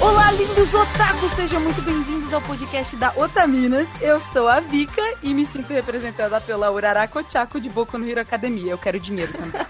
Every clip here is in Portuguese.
Olá, lindos otakus! Sejam muito bem-vindos ao podcast da Otaminas. Eu sou a Vika e me sinto representada pela Uraraka Ochako de Boku no Hero Academia. Eu quero dinheiro também.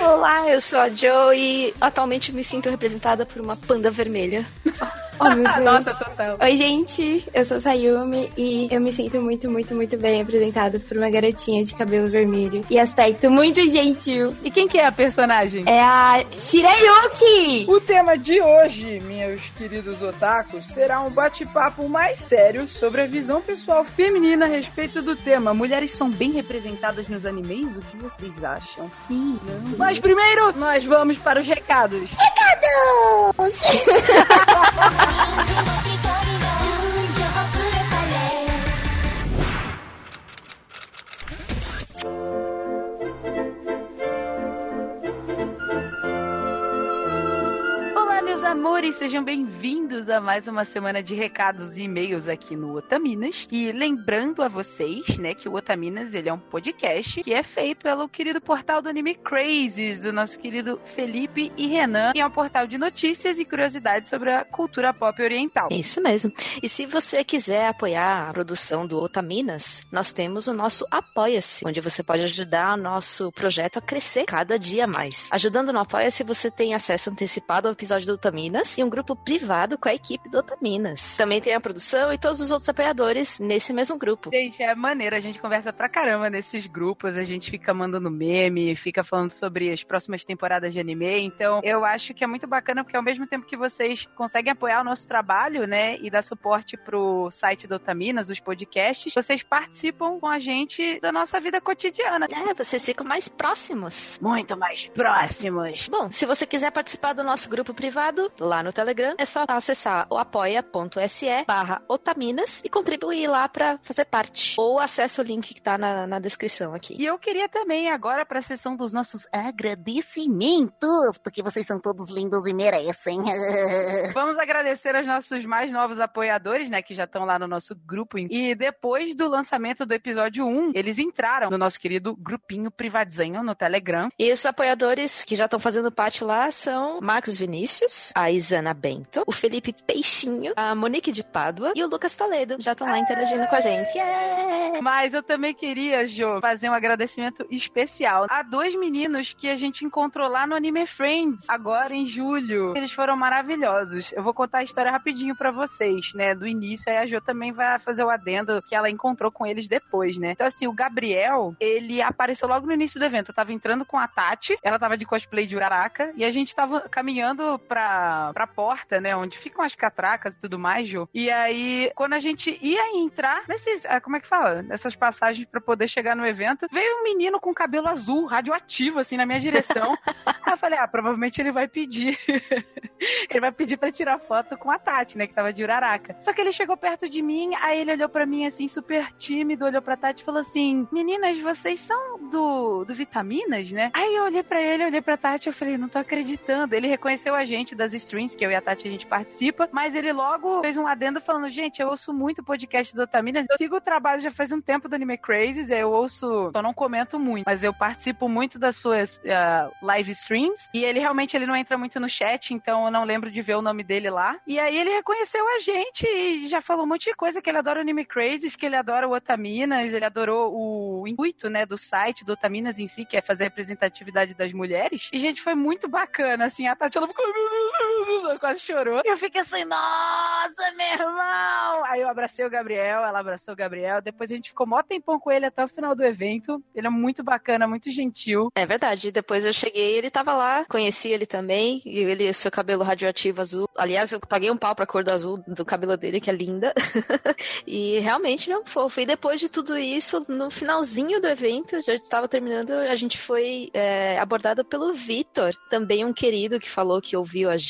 Olá, eu sou a Jo e atualmente me sinto representada por uma panda vermelha. Oh. Nossa, total. Oi, gente, eu sou Sayumi e eu me sinto muito, muito, muito bem representado por uma garotinha de cabelo vermelho e aspecto muito gentil. E quem que é a personagem? É a Shirayuki! O tema de hoje, meus queridos otakus, será um bate-papo mais sério sobre a visão pessoal feminina a respeito do tema. Mulheres são bem representadas nos animes? O que vocês acham? Sim, não. Mas primeiro, nós vamos para os recados. Recados! 「にんじゃのひとりは」amores, sejam bem-vindos a mais uma semana de recados e e-mails aqui no Otaminas. E lembrando a vocês, né, que o Otaminas, ele é um podcast que é feito pelo querido portal do Anime Crazes, do nosso querido Felipe e Renan, que é um portal de notícias e curiosidades sobre a cultura pop oriental. Isso mesmo. E se você quiser apoiar a produção do Otaminas, nós temos o nosso Apoia-se, onde você pode ajudar o nosso projeto a crescer cada dia mais. Ajudando no Apoia-se, você tem acesso antecipado ao episódio do Otaminas e um grupo privado com a equipe do Otaminas. Também tem a produção e todos os outros apoiadores nesse mesmo grupo. Gente, é maneiro, a gente conversa pra caramba nesses grupos, a gente fica mandando meme, fica falando sobre as próximas temporadas de anime, então eu acho que é muito bacana porque ao mesmo tempo que vocês conseguem apoiar o nosso trabalho, né, e dar suporte pro site do Otaminas, os podcasts, vocês participam com a gente da nossa vida cotidiana. É, vocês ficam mais próximos. Muito mais próximos. Bom, se você quiser participar do nosso grupo privado, lá no Telegram, é só acessar o apoia.se barra otaminas e contribuir lá para fazer parte. Ou acesse o link que tá na, na descrição aqui. E eu queria também agora para a sessão dos nossos agradecimentos, porque vocês são todos lindos e merecem. Vamos agradecer aos nossos mais novos apoiadores, né, que já estão lá no nosso grupo. E depois do lançamento do episódio 1, eles entraram no nosso querido grupinho privadinho no Telegram. E os apoiadores que já estão fazendo parte lá são Marcos Vinícius, a Isana Bento, o Felipe Peixinho, a Monique de Pádua e o Lucas Toledo. Já estão lá interagindo com a gente. Yeah! Mas eu também queria, Jo, fazer um agradecimento especial a dois meninos que a gente encontrou lá no Anime Friends, agora em julho. Eles foram maravilhosos. Eu vou contar a história rapidinho para vocês, né? Do início, aí a Jo também vai fazer o adendo que ela encontrou com eles depois, né? Então, assim, o Gabriel, ele apareceu logo no início do evento. Eu tava entrando com a Tati, ela tava de cosplay de Uraraka, e a gente tava caminhando pra, pra porta, né? Onde ficam as catracas e tudo mais, Jo. E aí, quando a gente ia entrar nesses. ah, Como é que fala? Nessas passagens pra poder chegar no evento, veio um menino com cabelo azul, radioativo, assim, na minha direção. aí eu falei, ah, provavelmente ele vai pedir. ele vai pedir pra tirar foto com a Tati, né? Que tava de Uraraka. Só que ele chegou perto de mim, aí ele olhou pra mim, assim, super tímido, olhou pra Tati e falou assim: Meninas, vocês são do, do Vitaminas, né? Aí eu olhei pra ele, olhei pra Tati, eu falei, não tô acreditando. Ele reconheceu a gente das streams, que eu e a Tati a gente participa, mas ele logo fez um adendo falando: gente, eu ouço muito o podcast do Otaminas, eu sigo o trabalho já faz um tempo do Anime Crazes, eu ouço, eu não comento muito, mas eu participo muito das suas ah, live streams, e ele realmente ele não entra muito no chat, então eu não lembro de ver o nome dele lá. E aí ele reconheceu a gente e já falou um monte de coisa, que ele adora o Anime Crazes, que ele adora o Otaminas, ele adorou o intuito, né, do site do Otaminas em si, que é fazer representatividade das mulheres. E, gente, foi muito bacana, assim, a Tati, ela ficou, ela quase chorou. E eu fiquei assim, nossa, meu irmão! Aí eu abracei o Gabriel, ela abraçou o Gabriel, depois a gente ficou mó tempão com ele até o final do evento. Ele é muito bacana, muito gentil. É verdade. Depois eu cheguei, ele tava lá, conheci ele também, e ele, seu cabelo radioativo azul. Aliás, eu paguei um pau pra cor do azul do cabelo dele, que é linda. e realmente, meu fofo. E depois de tudo isso, no finalzinho do evento, já estava terminando, a gente foi é, abordado pelo Vitor, também um querido que falou que ouviu a gente,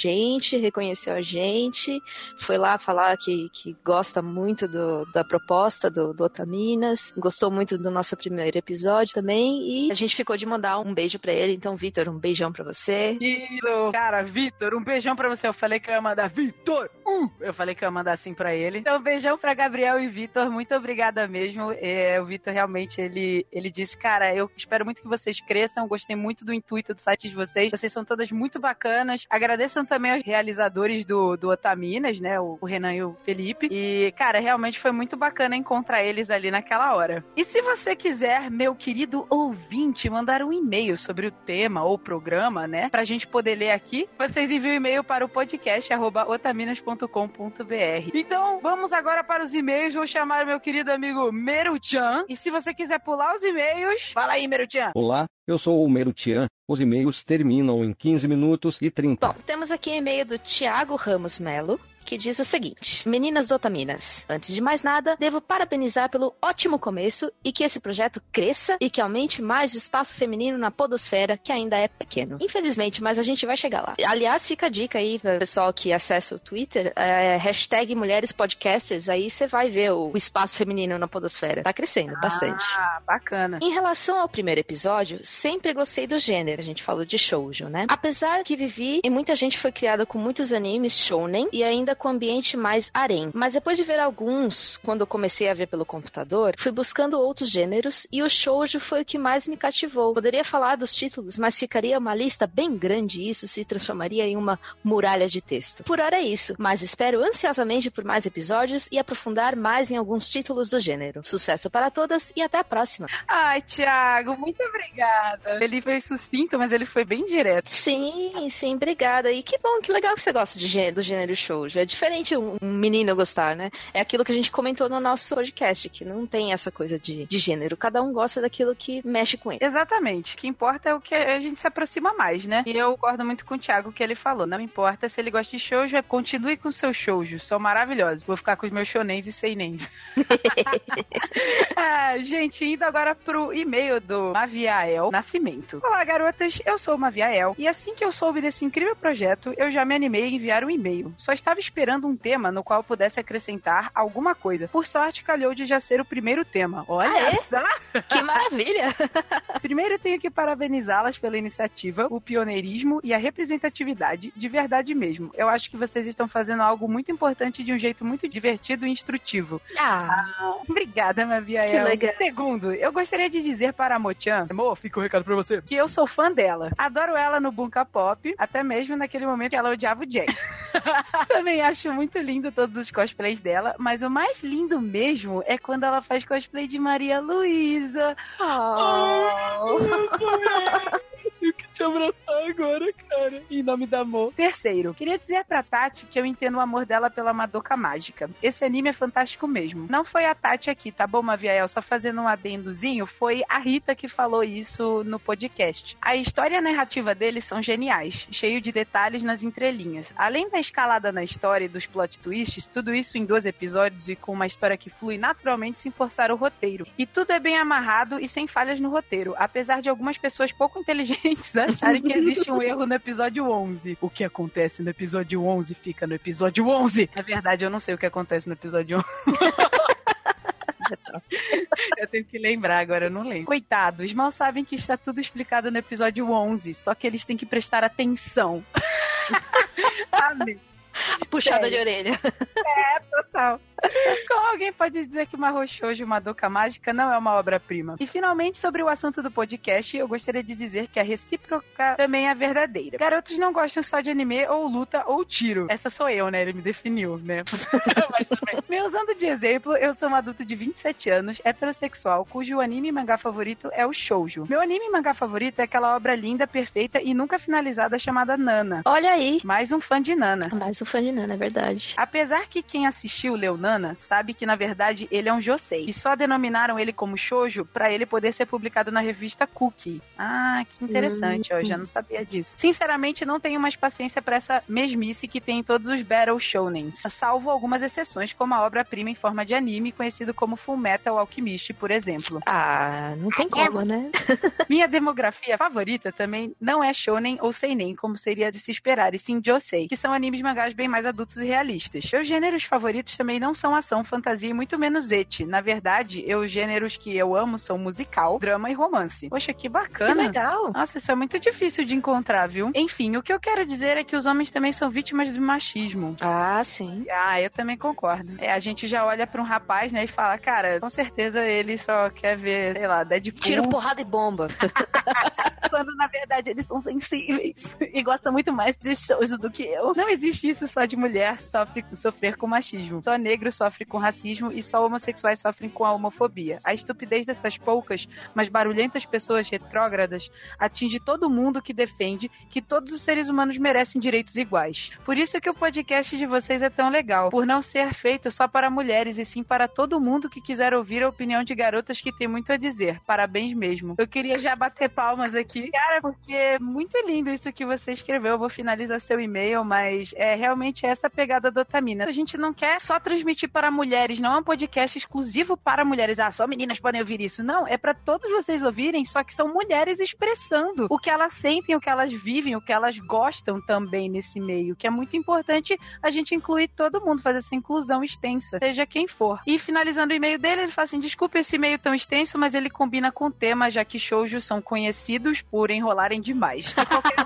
reconheceu a gente, foi lá falar que, que gosta muito do, da proposta do, do Otaminas, gostou muito do nosso primeiro episódio também, e a gente ficou de mandar um beijo para ele. Então, Vitor, um beijão para você. Isso, cara, Vitor, um beijão para você. Eu falei que eu ia mandar Vitor, uh! eu falei que eu ia mandar assim para ele. Então, beijão para Gabriel e Vitor, muito obrigada mesmo. É, o Vitor realmente ele, ele disse, cara, eu espero muito que vocês cresçam. Gostei muito do intuito do site de vocês. Vocês são todas muito bacanas. Agradeçam também aos realizadores do, do Otaminas, né? O, o Renan e o Felipe. E, cara, realmente foi muito bacana encontrar eles ali naquela hora. E se você quiser, meu querido ouvinte, mandar um e-mail sobre o tema ou programa, né? Pra gente poder ler aqui, vocês enviam um e-mail para o podcast otaminas.com.br. Então, vamos agora para os e-mails. Vou chamar meu querido amigo Meruchan. E se você quiser pular os e-mails, fala aí, Meruchan. Olá, eu sou o Meruchan. Os e-mails terminam em 15 minutos e 30. Bom, temos aqui e-mail do Tiago Ramos Melo que diz o seguinte: Meninas Dotaminas, antes de mais nada, devo parabenizar pelo ótimo começo e que esse projeto cresça e que aumente mais o espaço feminino na podosfera, que ainda é pequeno. Infelizmente, mas a gente vai chegar lá. Aliás, fica a dica aí pessoal que acessa o Twitter, é, hashtag Mulheres Podcasters, aí você vai ver o, o, espaço feminino na podosfera. Tá crescendo ah, bastante. Ah, bacana. Em relação ao primeiro episódio, sempre gostei do gênero. A gente falou de shoujo, né? Apesar que vivi e muita gente foi criada com muitos animes shounen e ainda com ambiente mais harem. Mas depois de ver alguns, quando eu comecei a ver pelo computador, fui buscando outros gêneros e o shoujo foi o que mais me cativou. Poderia falar dos títulos, mas ficaria uma lista bem grande e isso se transformaria em uma muralha de texto. Por hora é isso, mas espero ansiosamente por mais episódios e aprofundar mais em alguns títulos do gênero. Sucesso para todas e até a próxima. Ai, Thiago, muito obrigada. Ele foi sucinto, mas ele foi bem direto. Sim, sim, obrigada. E que bom, que legal que você gosta de do gênero shoujo. É diferente um menino gostar, né? É aquilo que a gente comentou no nosso podcast, que não tem essa coisa de, de gênero. Cada um gosta daquilo que mexe com ele. Exatamente. O que importa é o que a gente se aproxima mais, né? E eu concordo muito com o Thiago que ele falou. Não importa se ele gosta de shoujo, é continue com seus shoujos. São maravilhosos. Vou ficar com os meus shonens e seinens. ah, gente, indo agora pro e-mail do Maviael Nascimento. Olá, garotas. Eu sou o Maviael. E assim que eu soube desse incrível projeto, eu já me animei a enviar um e-mail. Só estava esperando um tema no qual pudesse acrescentar alguma coisa. Por sorte, calhou de já ser o primeiro tema. Olha ah, é? só! Que maravilha! Primeiro tenho que parabenizá-las pela iniciativa, o pioneirismo e a representatividade, de verdade mesmo. Eu acho que vocês estão fazendo algo muito importante de um jeito muito divertido e instrutivo. Ah, ah obrigada, Maviael. Que legal. Segundo, eu gostaria de dizer para a Mochan, amor, fica o um recado pra você, que eu sou fã dela. Adoro ela no Bunka Pop, até mesmo naquele momento que ela odiava o Jack. Também acho muito lindo todos os cosplays dela, mas o mais lindo mesmo é quando ela faz cosplay de Maria Luísa. Oh. Que te abraçar agora, cara. Em nome do amor. Terceiro, queria dizer pra Tati que eu entendo o amor dela pela Madoka Mágica. Esse anime é fantástico mesmo. Não foi a Tati aqui, tá bom, Maviael? Só fazendo um adendozinho, foi a Rita que falou isso no podcast. A história e a narrativa deles são geniais, cheio de detalhes nas entrelinhas. Além da escalada na história e dos plot twists, tudo isso em dois episódios e com uma história que flui naturalmente sem forçar o roteiro. E tudo é bem amarrado e sem falhas no roteiro, apesar de algumas pessoas pouco inteligentes acharem que existe um erro no episódio 11. O que acontece no episódio 11 fica no episódio 11. É verdade, eu não sei o que acontece no episódio 11. Eu tenho que lembrar agora, eu não lembro. Coitados, mal sabem que está tudo explicado no episódio 11, só que eles têm que prestar atenção. Amém. Puxada de orelha. É, total. Como alguém pode dizer que uma Roshoujo Madoka Mágica não é uma obra-prima? E finalmente, sobre o assunto do podcast, eu gostaria de dizer que a recíproca também é verdadeira. Garotos não gostam só de anime ou luta ou tiro. Essa sou eu, né? Ele me definiu, né? Mas também. Me usando de exemplo, eu sou um adulto de 27 anos, heterossexual, cujo anime e mangá favorito é o shoujo. Meu anime e mangá favorito é aquela obra linda, perfeita e nunca finalizada chamada Nana. Olha aí. Mais um fã de Nana. Mais um fã de Nana, é verdade. Apesar que quem assistiu leu Nana sabe que na verdade, ele é um josei. E só denominaram ele como shoujo para ele poder ser publicado na revista Cookie. Ah, que interessante, hum. eu já não sabia disso. Sinceramente, não tenho mais paciência para essa mesmice que tem em todos os Battle Shounens, salvo algumas exceções, como a obra-prima em forma de anime, conhecido como Full Metal Alchemist, por exemplo. Ah, não tem como, né? Minha demografia favorita também não é shounen ou seinen, como seria de se esperar, e sim josei, que são animes mangás bem mais adultos e realistas. Meus gêneros favoritos também não são ação, fantasia e muito menos eti. Na verdade, eu, os gêneros que eu amo são musical, drama e romance. Poxa, que bacana. Que legal. Nossa, isso é muito difícil de encontrar, viu? Enfim, o que eu quero dizer é que os homens também são vítimas do machismo. Ah, sim. Ah, eu também concordo. É, a gente já olha para um rapaz, né, e fala, cara, com certeza ele só quer ver, sei lá, Deadpool. Tiro, porrada e bomba. Quando, na verdade, eles são sensíveis e gostam muito mais de shows do que eu. Não existe isso só de mulher sofre, sofrer com machismo. Só negro sofre com racismo e só homossexuais sofrem com a homofobia. A estupidez dessas poucas, mas barulhentas pessoas retrógradas atinge todo mundo que defende que todos os seres humanos merecem direitos iguais. Por isso que o podcast de vocês é tão legal, por não ser feito só para mulheres e sim para todo mundo que quiser ouvir a opinião de garotas que tem muito a dizer. Parabéns mesmo. Eu queria já bater palmas aqui, cara, porque é muito lindo isso que você escreveu. Eu vou finalizar seu e-mail, mas é realmente essa pegada do Otamina. A gente não quer só transmitir para mulheres, não é um podcast exclusivo para mulheres. Ah, só meninas podem ouvir isso. Não, é para todos vocês ouvirem, só que são mulheres expressando o que elas sentem, o que elas vivem, o que elas gostam também nesse meio, que é muito importante a gente incluir todo mundo, fazer essa inclusão extensa, seja quem for. E finalizando o e-mail dele, ele fala assim: desculpe esse e-mail tão extenso, mas ele combina com o tema, já que shoujos são conhecidos por enrolarem demais. De qualquer...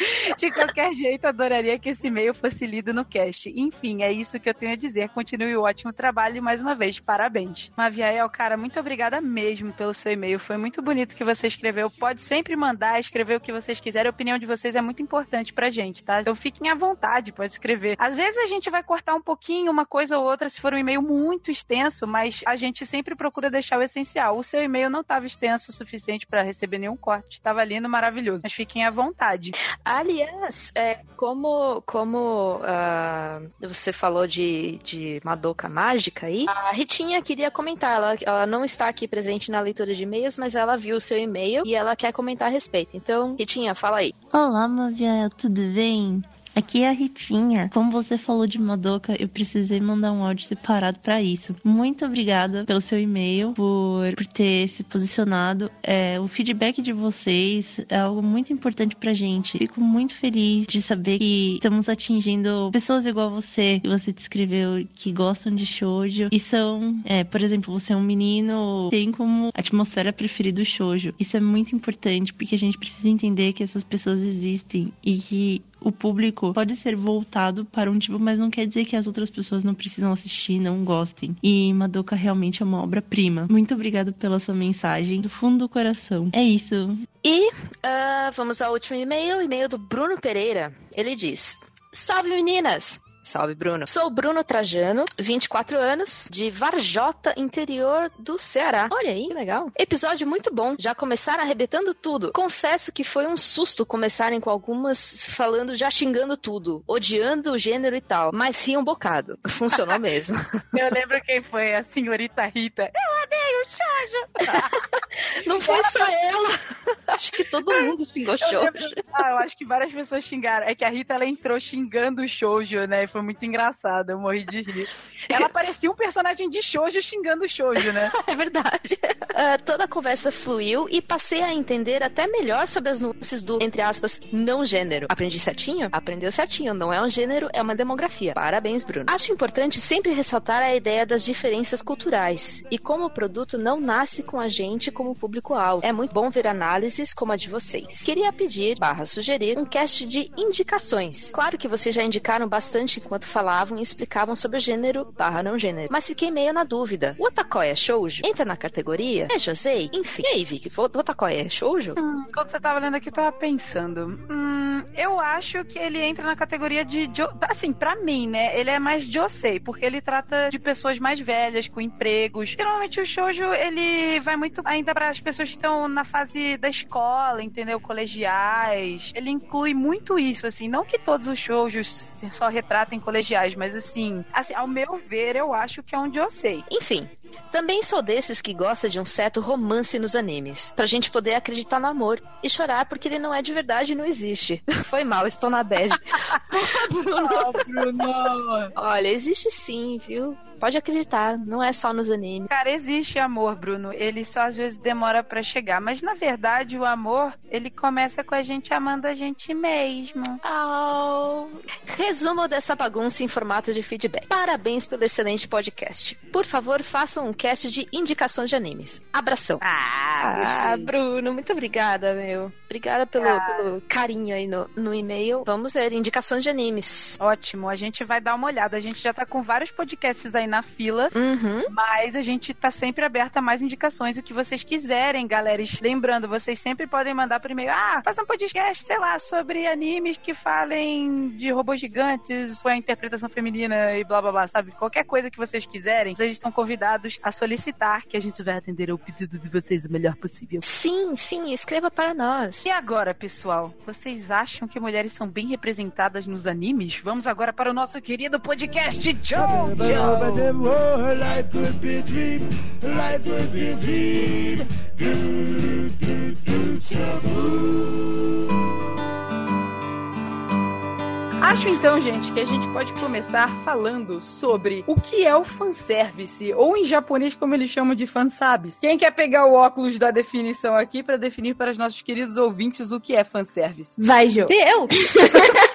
De qualquer jeito, adoraria que esse e-mail fosse lido no cast. Enfim, é isso que eu tenho a dizer. Continue o ótimo trabalho e mais uma vez, parabéns. Maviael, cara, muito obrigada mesmo pelo seu e-mail. Foi muito bonito que você escreveu. Pode sempre mandar, escrever o que vocês quiserem. A opinião de vocês é muito importante pra gente, tá? Então fiquem à vontade, pode escrever. Às vezes a gente vai cortar um pouquinho, uma coisa ou outra, se for um e-mail muito extenso, mas a gente sempre procura deixar o essencial. O seu e-mail não estava extenso o suficiente para receber nenhum corte. Estava lindo, maravilhoso. Mas fiquem à vontade. Aliás, é, como, como uh, você falou de, de Madoka Mágica aí, a Ritinha queria comentar. Ela, ela não está aqui presente na leitura de e-mails, mas ela viu o seu e-mail e ela quer comentar a respeito. Então, Ritinha, fala aí. Olá, Maviel, tudo bem? Aqui é a Ritinha. Como você falou de Madoka, eu precisei mandar um áudio separado para isso. Muito obrigada pelo seu e-mail, por, por ter se posicionado. É, o feedback de vocês é algo muito importante pra gente. Fico muito feliz de saber que estamos atingindo pessoas igual a você, que você descreveu, que gostam de shoujo e são, é, por exemplo, você é um menino, tem como atmosfera preferida o shoujo. Isso é muito importante porque a gente precisa entender que essas pessoas existem e que o público pode ser voltado para um tipo, mas não quer dizer que as outras pessoas não precisam assistir, não gostem. E Madoka realmente é uma obra-prima. Muito obrigado pela sua mensagem, do fundo do coração. É isso. E uh, vamos ao último e-mail, e-mail do Bruno Pereira. Ele diz: Salve meninas! Salve, Bruno. Sou Bruno Trajano, 24 anos, de Varjota, interior do Ceará. Olha aí, que legal. Episódio muito bom. Já começaram arrebentando tudo. Confesso que foi um susto começarem com algumas falando, já xingando tudo, odiando o gênero e tal. Mas ri um bocado. Funcionou mesmo. Eu lembro quem foi, a senhorita Rita. Eu odeio Shoujo. Não foi só ela. acho que todo mundo xingou Shoujo. Ah, eu acho que várias pessoas xingaram. É que a Rita, ela entrou xingando o Shoujo, né? Foi muito engraçado, eu morri de rir. Ela parecia um personagem de shoujo xingando shoujo, né? é verdade. Uh, toda a conversa fluiu e passei a entender até melhor sobre as nuances do, entre aspas, não gênero. Aprendi certinho? Aprendeu certinho. Não é um gênero, é uma demografia. Parabéns, Bruno. Acho importante sempre ressaltar a ideia das diferenças culturais e como o produto não nasce com a gente como público-alvo. É muito bom ver análises como a de vocês. Queria pedir, barra sugerir, um cast de indicações. Claro que vocês já indicaram bastante enquanto falavam e explicavam sobre gênero barra não gênero. Mas fiquei meio na dúvida. O Otakoi é shoujo? Entra na categoria? É Josei? Enfim. E aí, Vicky, o Otakoi é shoujo? Hum, quando você tava lendo aqui, eu tava pensando. Hum, eu acho que ele entra na categoria de... Assim, pra mim, né? Ele é mais Josei, porque ele trata de pessoas mais velhas, com empregos. Geralmente o shoujo, ele vai muito ainda para as pessoas que estão na fase da escola, entendeu? Colegiais. Ele inclui muito isso, assim. Não que todos os shoujos só retratem colegiais, mas assim, assim, ao meu ver, eu acho que é um Josei. Enfim, também sou desses que gosta de um certo romance nos animes, pra gente poder acreditar no amor e chorar porque ele não é de verdade e não existe. Foi mal, estou na bad. Bruno. Oh, Bruno! Olha, existe sim, viu? Pode acreditar, não é só nos animes. Cara, existe amor, Bruno. Ele só às vezes demora pra chegar. Mas na verdade, o amor, ele começa com a gente amando a gente mesmo. Oh. Resumo dessa bagunça em formato de feedback. Parabéns pelo excelente podcast. Por favor, façam um cast de indicações de animes. Abração. Ah, Ah, gostei. Bruno, muito obrigada, meu. Obrigada pelo, Ah. pelo carinho aí no, no e-mail. Vamos ver indicações de animes. Ótimo, a gente vai dar uma olhada. A gente já tá com vários podcasts aí na fila. Uhum. Mas a gente tá sempre aberto a mais indicações, o que vocês quiserem, galera. Lembrando, vocês sempre podem mandar por e-mail. Ah, faça um podcast, sei lá, sobre animes que falem de robôs gigantes, com a interpretação feminina e blá blá blá, sabe? Qualquer coisa que vocês quiserem, vocês estão convidados a solicitar que a gente vai atender ao pedido de vocês o melhor possível. Sim, sim, escreva para nós. E agora, pessoal, vocês acham que mulheres são bem representadas nos animes? Vamos agora para o nosso querido podcast Jojo! Life Acho então, gente, que a gente pode começar falando sobre o que é o fanservice, ou em japonês como eles chamam de fansabis. Quem quer pegar o óculos da definição aqui para definir para os nossos queridos ouvintes o que é fanservice? Vai, Jô. Eu?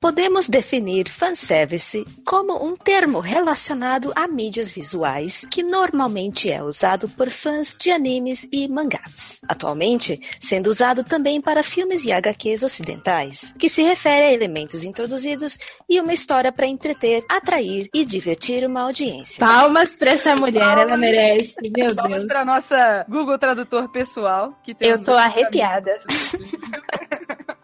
Podemos definir fanservice como um termo relacionado a mídias visuais que normalmente é usado por fãs de animes e mangás. Atualmente, sendo usado também para filmes e HQs ocidentais, que se refere a elementos introduzidos e uma história para entreter, atrair e divertir uma audiência. Palmas pra essa mulher, ela merece. Meu Vamos Deus. para nossa Google Tradutor pessoal, que tem Eu tô arrepiada.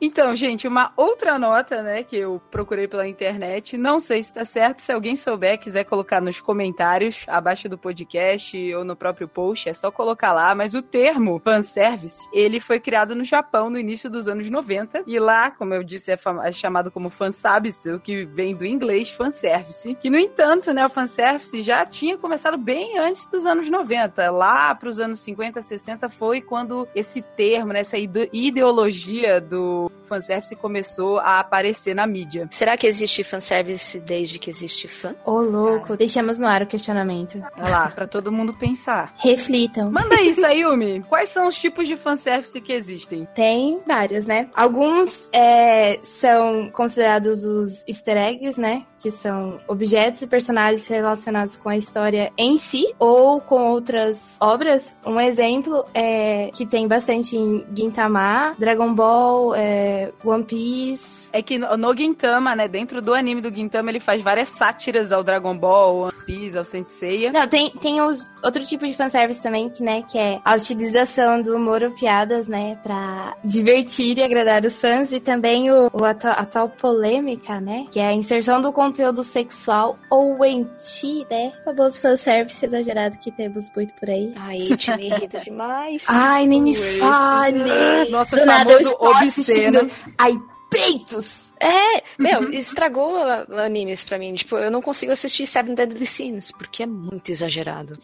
Então, gente, uma outra nota, né, que eu procurei pela internet, não sei se tá certo, se alguém souber, quiser colocar nos comentários, abaixo do podcast ou no próprio post, é só colocar lá, mas o termo fanservice, ele foi criado no Japão no início dos anos 90, e lá, como eu disse, é, é chamado como fanservice, o que vem do inglês fanservice, que no entanto, né, o fanservice já tinha começado bem antes dos anos 90, lá pros anos 50, 60 foi quando esse termo, né, essa ide- ideologia do fanservice começou a aparecer na mídia. Será que existe fanservice desde que existe fã? Ô, louco. Deixamos no ar o questionamento. Olha lá, pra todo mundo pensar. Reflitam. Manda aí, Sayumi. Quais são os tipos de fanservice que existem? Tem vários, né? Alguns é, são considerados os easter eggs, né? Que são objetos e personagens relacionados com a história em si ou com outras obras. Um exemplo é que tem bastante em Gintama, Dragon Ball, é, One Piece. É que no no Gintama, né, dentro do anime do Gintama, ele faz várias sátiras ao Dragon Ball, One Piece, ao Saint Seiya. Não, tem, tem os, outro tipo de fanservice também, que, né, que é a utilização do humor ou piadas, né, pra divertir e agradar os fãs, e também o, o atu- atual polêmica, né, que é a inserção do conteúdo sexual ou enti, né, famoso fanservice exagerado que temos muito por aí. Ai, te me irrita demais. Ai, nem me fale! Nosso Do nada eu estou obsceno. assistindo. Peitos! É, meu, estragou a- animes pra mim. Tipo, eu não consigo assistir Seven Deadly Sins, porque é muito exagerado.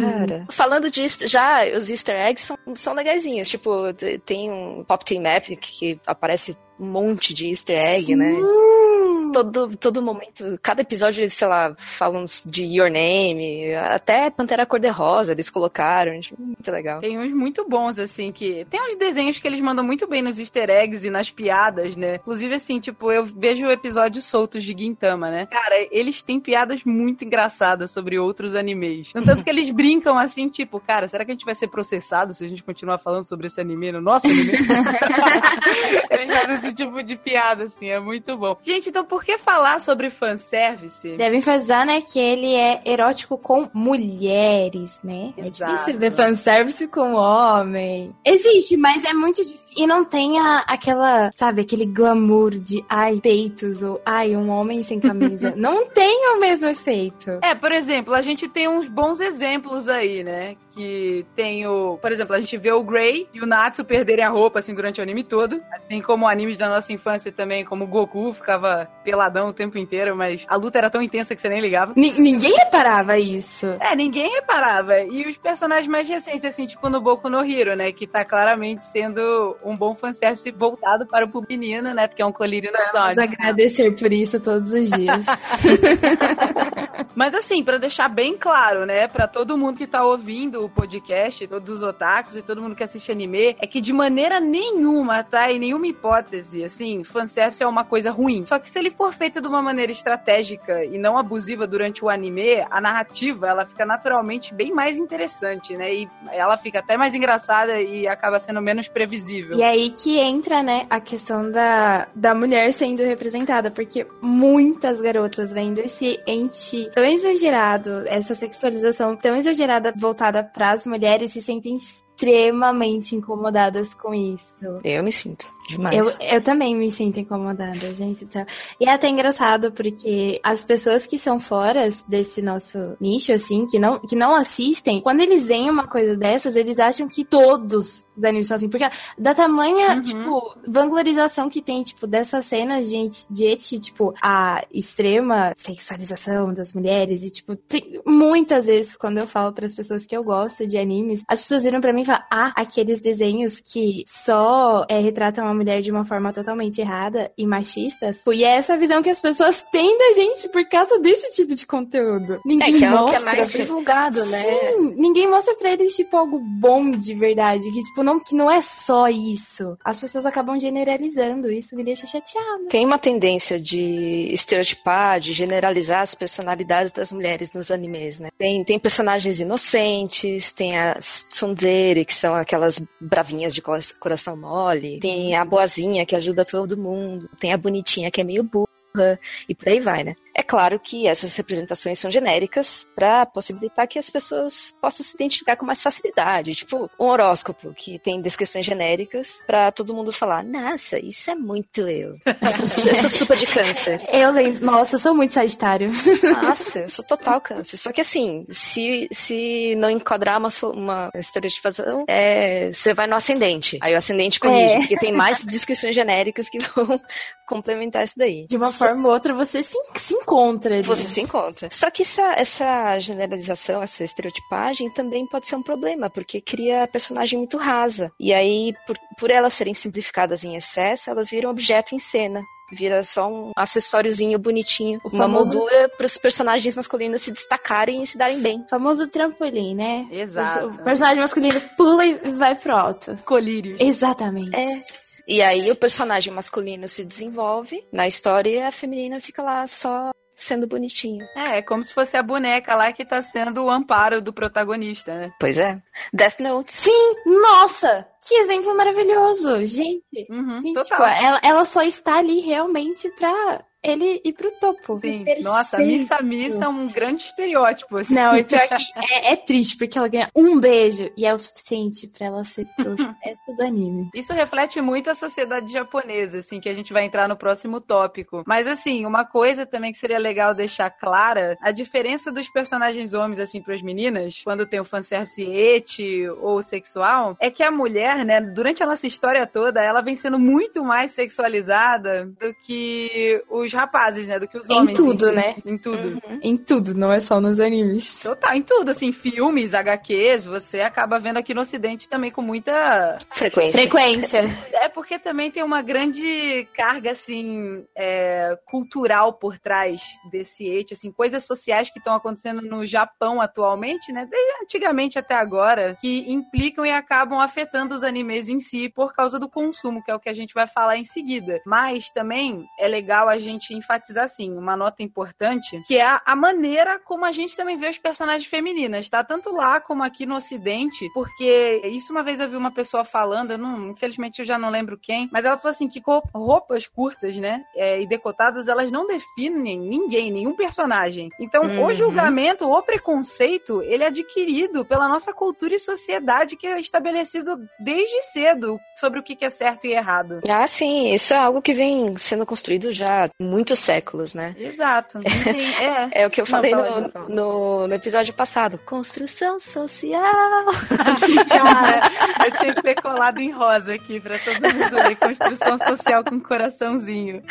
Cara. Falando de easter- já, os easter eggs são, são legaisinhos. Tipo, tem um Pop Team Epic que aparece um monte de easter egg, né? Todo, todo momento, cada episódio, sei lá, falam de Your Name, até Pantera Cor-de-Rosa eles colocaram, muito legal. Tem uns muito bons, assim, que. Tem uns desenhos que eles mandam muito bem nos easter eggs e nas piadas, né? Inclusive, assim, tipo, eu vejo episódios soltos de Gintama, né? Cara, eles têm piadas muito engraçadas sobre outros animes. Tanto que eles brincam assim, tipo, cara, será que a gente vai ser processado se a gente continuar falando sobre esse anime no nosso anime? eles fazem esse tipo de piada, assim, é muito bom. Gente, então por que falar sobre fanservice? Devem fazer, né, que ele é erótico com mulheres, né? É Exato. difícil ver fanservice com homem. Existe, mas é muito difícil. E não tem a- aquela, sabe, aquele glamour de ai, peitos ou ai, um homem sem camisa. não tem o mesmo efeito. É, por exemplo, a gente tem uns bons exemplos aí, né? Que tem o. Por exemplo, a gente vê o Grey e o Natsu perderem a roupa, assim, durante o anime todo. Assim como animes da nossa infância também, como o Goku ficava peladão o tempo inteiro, mas a luta era tão intensa que você nem ligava. Ni- ninguém reparava isso. É, ninguém reparava. E os personagens mais recentes, assim, tipo no Boku no Hero, né? Que tá claramente sendo um bom fanservice voltado para o público menino, né? Porque é um colírio nas Vamos olhos. agradecer por isso todos os dias. Mas assim, pra deixar bem claro, né, Pra todo mundo que tá ouvindo o podcast, todos os otakus e todo mundo que assiste anime, é que de maneira nenhuma, tá? Em nenhuma hipótese, assim, fanservice é uma coisa ruim. Só que se ele for feito de uma maneira estratégica e não abusiva durante o anime, a narrativa, ela fica naturalmente bem mais interessante, né? E ela fica até mais engraçada e acaba sendo menos previsível. E aí que entra, né, a questão da, da mulher sendo representada, porque muitas garotas vendo esse ente tão exagerado, essa sexualização tão exagerada voltada para as mulheres se sentem extremamente incomodadas com isso. Eu me sinto demais. Eu, eu também me sinto incomodada, gente do céu. E é até engraçado porque as pessoas que são fora desse nosso nicho, assim, que não, que não assistem, quando eles veem uma coisa dessas, eles acham que todos os animes são assim. Porque da tamanha, Uhum. tipo, vanglorização que tem, tipo, dessas cenas, gente, de eti, tipo, a extrema sexualização das mulheres. E, tipo, tem, muitas vezes, quando eu falo para as pessoas que eu gosto de animes, as pessoas viram pra mim e falam, ah, aqueles desenhos que só é, retratam a mulher de uma forma totalmente errada e machistas. E é essa visão que as pessoas têm da gente por causa desse tipo de conteúdo. É Ninguém que é o que mostra. é mais divulgado, né? Sim, ninguém mostra pra eles, tipo, algo bom de verdade. Que, tipo, não, que não é só isso. As pessoas acabam generalizando. Isso me deixa chateada. Tem uma tendência de estereotipar, de generalizar as personalidades das mulheres nos animes, né? Tem, tem personagens inocentes, tem as tsundere, que são aquelas bravinhas de cor- coração mole, tem a boazinha que ajuda todo mundo, tem a bonitinha que é meio burra, e por aí vai, né? É claro que essas representações são genéricas para possibilitar que as pessoas possam se identificar com mais facilidade. Tipo, um horóscopo que tem descrições genéricas para todo mundo falar: Nossa, isso é muito eu. Eu sou, eu sou super de câncer. Eu lembro. Nossa, eu sou muito sagitário. Nossa, eu sou total câncer. Só que assim, se, se não enquadrar uma, uma estereotipação, é, você vai no ascendente. Aí o ascendente corrige, É. porque tem mais descrições genéricas que vão complementar isso daí. De uma forma ou outra, você se, se encontra ali. Você se encontra. Só que essa, essa generalização, essa estereotipagem também pode ser um problema, porque cria personagem muito rasa. E aí, por, por elas serem simplificadas em excesso, elas viram objeto em cena. Vira só um acessóriozinho bonitinho, O uma famoso- moldura para os personagens masculinos se destacarem e se darem bem. Famoso trampolim, né? Exato. O personagem masculino pula e vai pro alto. Colírios. Exatamente. É. E aí o personagem masculino se desenvolve na história e a feminina fica lá só sendo bonitinho. É, é como se fosse a boneca lá que tá sendo o amparo do protagonista, né? Pois é. Death Note. Sim, nossa! Que exemplo maravilhoso, gente. Uhum, Sim, total. tipo, ela, ela só está ali realmente pra ele ir pro topo. Sim. Perfeito. Nossa, Missa Missa é um grande estereótipo. Assim. Não, e pior que é, é triste, porque ela ganha um beijo e é o suficiente pra ela ser trouxa. é do anime. Isso reflete muito a sociedade japonesa, assim, que a gente vai entrar no próximo tópico. Mas, assim, uma coisa também que seria legal deixar clara, a diferença dos personagens homens, assim, pras meninas, quando tem o fanservice eti ou sexual, é que a mulher, né, durante a nossa história toda, ela vem sendo muito mais sexualizada do que os rapazes, né, do que os Em homens. tudo, si. né? Em tudo. Em tudo, não é só nos animes. Total, em tudo, assim, filmes, HQs, você acaba vendo aqui no ocidente também com muita Frequência. Frequência. é porque também tem uma grande carga, assim, é, cultural por trás desse ete, assim, coisas sociais que estão acontecendo no Japão atualmente, né? Desde antigamente até agora, que implicam e acabam afetando os animes em si por causa do consumo, que é o que a gente vai falar em seguida. Mas também é legal a gente gente enfatizar, assim, uma nota importante, que é a, maneira como a gente também vê os personagens femininas, tá? Tanto lá como aqui no Ocidente, porque isso uma vez eu vi uma pessoa falando, eu não, infelizmente eu já não lembro quem, mas ela falou assim que roupas curtas, né, é, e decotadas, elas não definem ninguém, nenhum personagem. Então, o Uhum. julgamento, o preconceito, ele é adquirido pela nossa cultura e sociedade que é estabelecido desde cedo sobre o que é certo e errado. Ah, sim, isso é algo que vem sendo construído já muitos séculos, né? Exato. Não tem- é. É o que eu Não, falei aí, no, fala. no, no episódio passado. Construção social. Cara, eu tinha que ter colado em rosa aqui pra todo mundo ler construção social com coraçãozinho.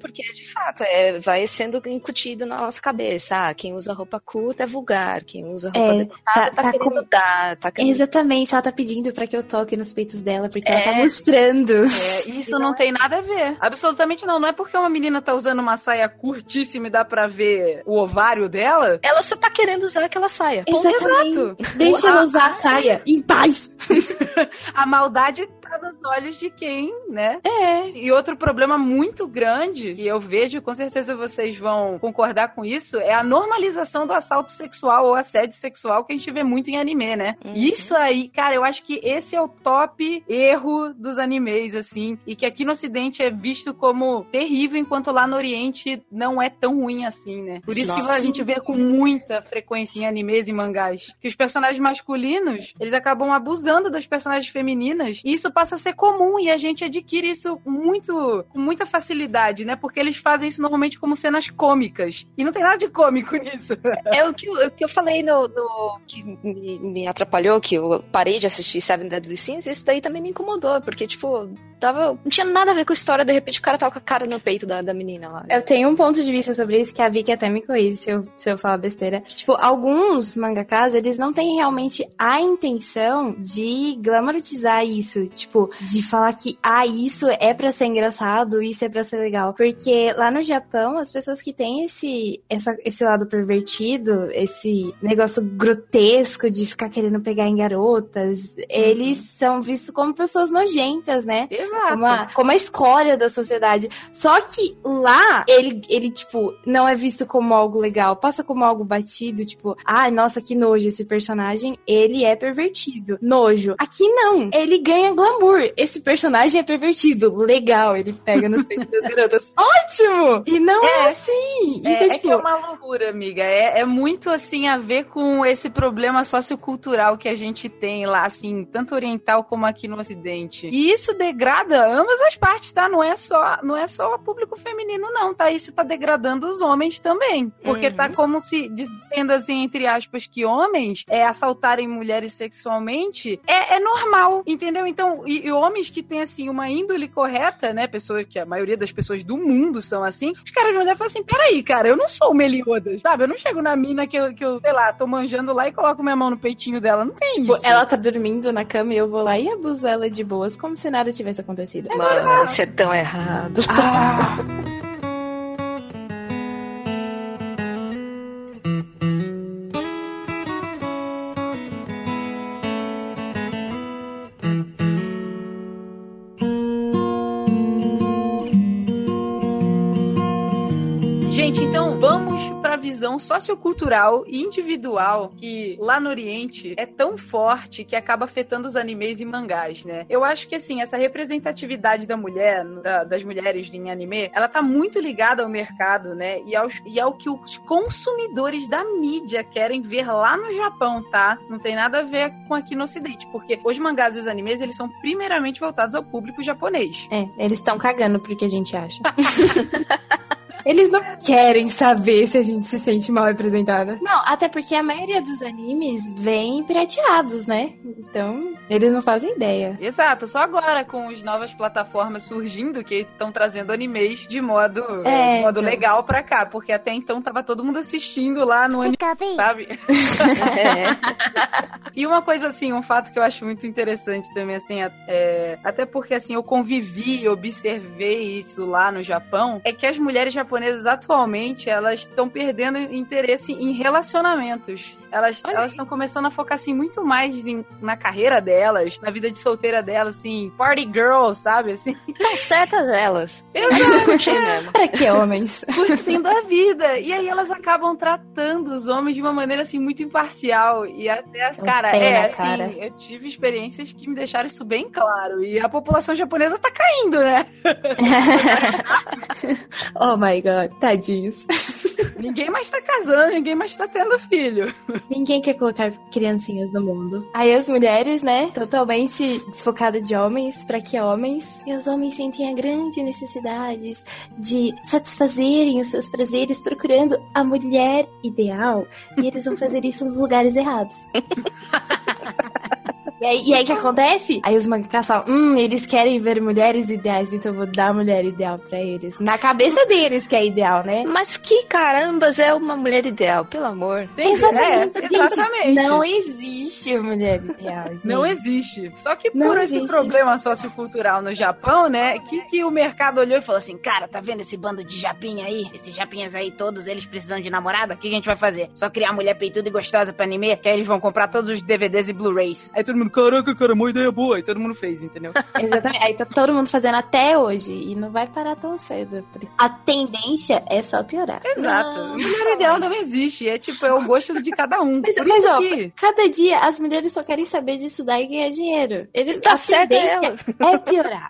Porque, de fato, é, vai sendo incutido na nossa cabeça. Ah, quem usa roupa curta é vulgar. Quem usa roupa É, decotada tá- tá, tá querendo com- dar. Tá querendo... Exatamente, ela tá pedindo pra que eu toque nos peitos dela, porque ela tá É. mostrando. É, isso não tem nada a ver. Absolutamente não. Não é porque uma menina tá usando uma saia curtíssima e dá pra ver o ovário dela. Ela só tá querendo usar aquela saia. Exatamente. Exato. Deixa ela a- usar a saia em paz. A maldade tá nos olhos de quem, né? É. E outro problema muito grande que eu vejo, com certeza vocês vão concordar com isso, é a normalização do assalto sexual ou assédio sexual que a gente vê muito em anime, né? Uhum. Isso aí, cara, eu acho que esse é o top erro dos animes, assim, e que aqui no Ocidente é visto como terrível, enquanto lá no Oriente não é tão ruim assim, né? Por isso que Nossa. a gente vê com muita frequência em animes e mangás que os personagens masculinos, eles acabam abusando das personagens femininas, e isso passa a ser comum e a gente adquire isso muito com muita facilidade, né? Porque eles fazem isso normalmente como cenas cômicas. E não tem nada de cômico nisso. É o que eu, o que eu falei no, no- que me, me atrapalhou, que eu parei de assistir Seven Deadly Sins, isso daí também me incomodou, porque, tipo, tava, não tinha nada a ver com a história, de repente o cara tava com a cara no peito da, da menina lá. Eu tenho um ponto de vista sobre isso que a Vicky até me corrige se eu, se eu falar besteira. Tipo, alguns mangakas, eles não têm realmente a intenção de glamorizar isso. Tipo, de falar que, ah, isso é pra ser engraçado, isso é pra ser legal. Porque lá no Japão, as pessoas que têm esse, essa, esse lado pervertido, esse negócio grotesco de ficar querendo pegar em garotas, eles são vistos como pessoas nojentas, né? Exato. como a, como a escória da sociedade. Só que lá, ele, ele, tipo, não é visto como algo legal, passa como algo batido, tipo, ai, nossa, que nojo esse personagem, ele é pervertido. Nojo. Aqui não, ele ganha glamour. Esse personagem é pervertido, legal, ele pega nos peitos das garotas. Ótimo! E não é, É. assim. É, Então, é tipo, é uma loucura, amiga. É, é muito assim a ver com esse problema sociocultural que a gente tem lá, assim, tanto oriental como aqui no Ocidente. E isso degrada ambas as partes, tá? Não é só, não é só o público feminino, não, tá? Isso tá degradando os homens também. Porque Uhum. tá como se dizendo assim, entre aspas, que homens é, assaltarem mulheres sexualmente é, é normal, entendeu? Então, e, e homens que têm assim uma índole correta, né? Pessoas que a maioria das pessoas do mundo são assim, os caras vão olhar e falar assim: peraí, cara, eu não sou o Meliodas, sabe? Eu não chego na mina que eu, que eu, sei lá, tô manjando lá e coloco minha mão no peitinho dela. Não tem tipo, isso. ela tá dormindo na cama e eu vou lá e abuso ela de boas, como se nada tivesse acontecido. Mano, isso é tão errado. Ah! visão sociocultural e individual que lá no Oriente é tão forte que acaba afetando os animes e mangás, né? Eu acho que assim, essa representatividade da mulher, da- das mulheres em anime, ela tá muito ligada ao mercado, né? E, aos, e ao que os consumidores da mídia querem ver lá no Japão, tá? Não tem nada a ver com aqui no Ocidente, porque os mangás e os animes, eles são primeiramente voltados ao público japonês. É, eles estão cagando pro que a gente acha. Eles não querem saber se a gente se sente mal representada. Não, até porque a maioria dos animes vem pirateados, né? Então, eles não fazem ideia. Exato, só agora com as novas plataformas surgindo que estão trazendo animes de modo, É, de modo então. legal pra cá, porque até então tava todo mundo assistindo lá no anime, sabe? É. E uma coisa assim, um fato que eu acho muito interessante também, assim, é, até porque assim, eu convivi observei isso lá no Japão, é que as mulheres japonesas atualmente, elas estão perdendo interesse em relacionamentos. Elas estão começando a focar assim muito mais em- na carreira delas na vida de solteira delas, assim, party girls, sabe? Assim, Estão certas elas. Curti mesmo. Para que homens? curtindo a vida. E aí elas acabam tratando os homens de uma maneira assim muito imparcial. E até as. Um Cara, é assim, cara. eu tive experiências que me deixaram isso bem claro. E a população japonesa tá caindo, né? oh my god, tadinhos. Ninguém mais tá casando, ninguém mais tá tendo filho. Ninguém quer colocar criancinhas no mundo. Aí as mulheres, né, totalmente desfocadas de homens, pra que homens? E os homens sentem a grande necessidade de satisfazerem os seus prazeres procurando a mulher ideal. E eles vão fazer isso nos lugares errados. E aí, e aí o que acontece? Aí os mangakas falam, hum, eles querem ver mulheres ideais, então eu vou dar a mulher ideal pra eles. Na cabeça deles que é ideal, né? Mas que carambas é uma mulher ideal, pelo amor. Exatamente, É, gente. exatamente. Não existe mulher ideal, gente. Não existe. Só que Não por esse existe. problema sociocultural no Japão, né? Que, que o mercado olhou e falou assim: cara, tá vendo esse bando de japinha aí? Esses japinhas aí, todos eles precisando de namorada? O que, que a gente vai fazer? Só criar mulher peituda e gostosa pra anime? Que aí eles vão comprar todos os DVDs e Blu-rays. Aí todo mundo, caraca, cara, uma ideia boa. E todo mundo fez, entendeu? Exatamente. Aí tá todo mundo fazendo até hoje. E não vai parar tão cedo. A tendência é só piorar. Exato. Não, mulher ideal não existe. É tipo, é o gosto de cada um. Mas, Por mas, isso ó, que. cada dia as mulheres só querem saber de estudar e ganhar dinheiro. Eles, Tá a certa tendência é piorar.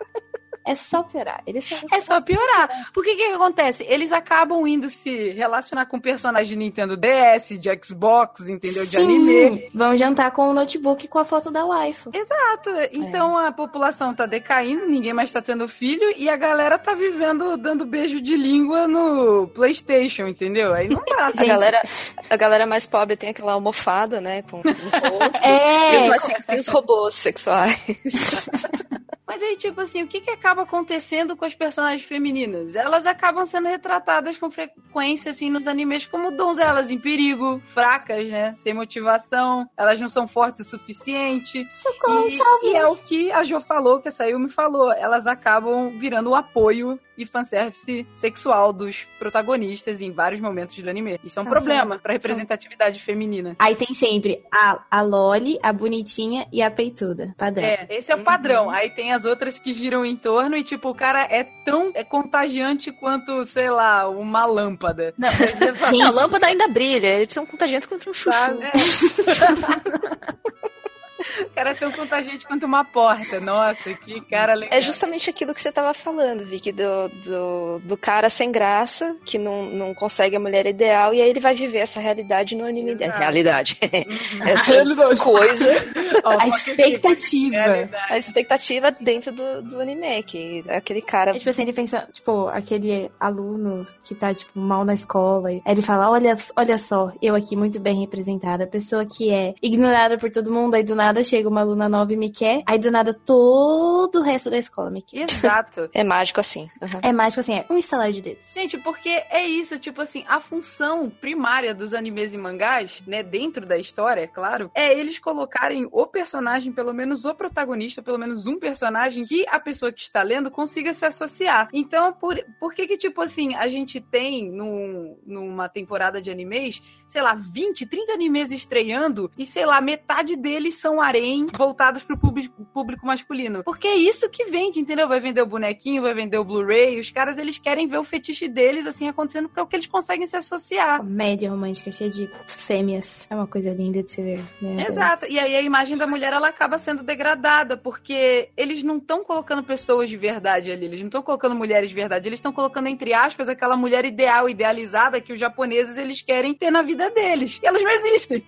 É só piorar. Eles só, É só piorar. Porque o que, que acontece? Eles acabam indo se relacionar com personagens de Nintendo DS, de Xbox, entendeu? De Sim, anime. Vão jantar com o notebook com a foto da waifu. Exato. Então a população tá decaindo, ninguém mais tá tendo filho e a galera tá vivendo dando beijo de língua no PlayStation, entendeu? Aí não dá. A galera, a galera mais pobre tem aquela almofada, né? Com, com rosto. É, E os mais ricos têm os robôs sexuais. Mas aí, tipo assim, o que, que acaba acontecendo com as personagens femininas? Elas acabam sendo retratadas com frequência, assim, nos animes como donzelas em perigo, fracas, né? Sem motivação, elas não são fortes o suficiente. socorro, E, e é o que a Jo falou, que a Sayumi falou. Elas acabam virando o apoio e fanservice sexual dos protagonistas em vários momentos do anime. Isso é um Então, problema são- pra representatividade feminina. Aí tem sempre a, a Loli, a bonitinha e a peituda. Padrão. É, esse é o padrão. Aí tem as outras que giram em torno e, tipo, o cara é tão é contagiante quanto, sei lá, uma lâmpada. Não, Não, a lâmpada ainda brilha, eles são contagiantes contra um chuchu. Sabe? É. o cara é tão contagiante quanto uma porta. Nossa, que cara legal. É justamente aquilo que você tava falando, Vicky, do, do, do cara sem graça, que não, não consegue a mulher ideal, e aí ele vai viver essa realidade no anime dele. Exato. Realidade. Uhum. essa coisa, a aqui. expectativa. A expectativa dentro do, do anime, que aquele cara. É tipo assim, ele pensa, tipo, aquele aluno que tá, tipo, mal na escola. Aí ele fala, olha, olha só, eu aqui muito bem representada. A pessoa que é ignorada por todo mundo, aí do nada chega uma aluna nova e me quer. Aí do nada todo o resto da escola me quer. Exato. É mágico assim. Uhum. É mágico assim, é um estalar de dedos. Gente, porque é isso, tipo assim, a função primária dos animes e mangás, né, dentro da história, é claro, é eles colocarem o personagem, pelo menos o protagonista, pelo menos um personagem que a pessoa que está lendo consiga se associar. Então, por, por que que, tipo assim, a gente tem num, numa temporada de animes, sei lá, 20, 30 animes estreando e, sei lá, metade deles são harém voltados pro público, público masculino? Porque é isso que vende, entendeu? Vai vender o bonequinho, vai vender o Blu-ray, os caras, eles querem ver o fetiche deles, assim, acontecendo, porque é o que eles conseguem se associar. Comédia romântica cheia de fêmeas. É uma coisa linda de se ver. Meu Deus. Exato. E aí a imagem da mulher ela acaba sendo degradada, porque eles não estão colocando pessoas de verdade ali, eles não estão colocando mulheres de verdade, eles estão colocando entre aspas aquela mulher ideal, idealizada que os japoneses eles querem ter na vida deles. E elas não existem.